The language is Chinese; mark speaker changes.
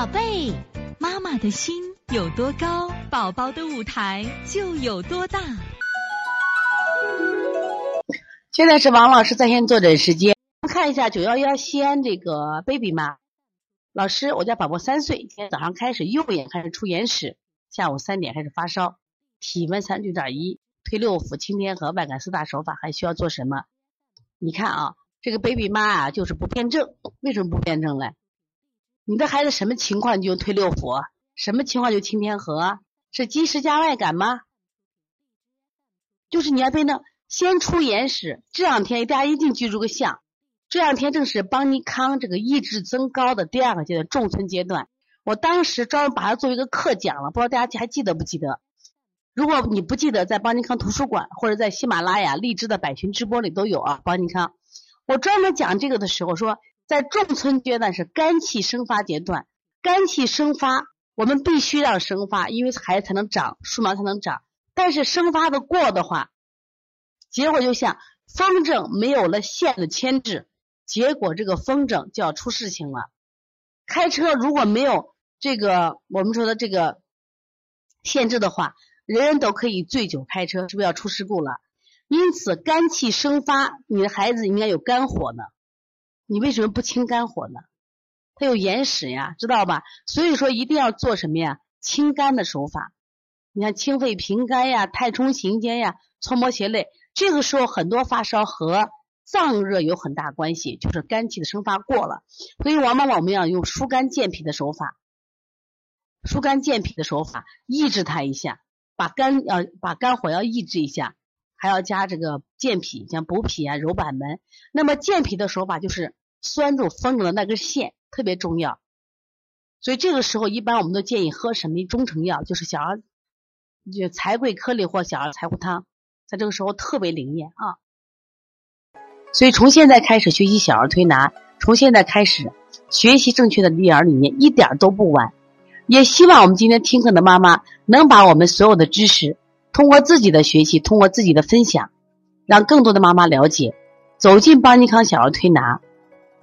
Speaker 1: 宝贝，妈妈的心有多高，宝宝的舞台就有多大。
Speaker 2: 现在是王老师在线坐诊时间，看一下九幺幺西安这个 baby 妈老师，我家宝宝三岁，今天早上开始右眼开始出眼屎，下午三点开始发烧，体温三九点一，推六腑、清天河、外感四大手法，还需要做什么？你看啊，这个 baby 妈啊，就是不辩证，为什么不辩证嘞？你的孩子什么情况你就推六腑，什么情况就清天河？是积食加外感吗？就是你要辩证，先出眼屎，这两天大家一定记住个象，这两天正是邦尼康这个意志增高的第二个阶段，重存阶段。我当时专门把它作为一个课讲了，不知道大家还记得不记得？如果你不记得，在邦尼康图书馆或者在喜马拉雅、荔枝的百群直播里都有啊。邦尼康，我专门讲这个的时候说。在重村阶段是肝气生发阶段，肝气生发，我们必须让生发，因为孩子才能长，树苗才能长。但是生发的过的话，结果就像风筝没有了线的牵制，结果这个风筝就要出事情了。开车如果没有这个我们说的这个限制的话，人人都可以醉酒开车，是不是要出事故了？因此肝气生发，你的孩子应该有肝火呢。你为什么不清肝火呢？它有眼屎呀，知道吧？所以说一定要做什么呀？清肝的手法。你看清肺平肝呀，太冲行间呀，搓摩胁肋。这个时候很多发烧和脏热有很大关系，就是肝气的生发过了。所以往往我们要用疏肝健脾的手法，疏肝健脾的手法抑制它一下，把肝要把肝火要抑制一下，还要加这个健脾，像补脾啊、揉板门。那么健脾的手法就是。拴住风筝的那根线特别重要，所以这个时候一般我们都建议喝什么中成药，就是小儿就柴桂颗粒或小儿柴胡汤，在这个时候特别灵验啊。所以从现在开始学习小儿推拿，从现在开始学习正确的育儿理念，一点都不晚。也希望我们今天听课的妈妈能把我们所有的知识，通过自己的学习，通过自己的分享，让更多的妈妈了解，走进邦尼康小儿推拿。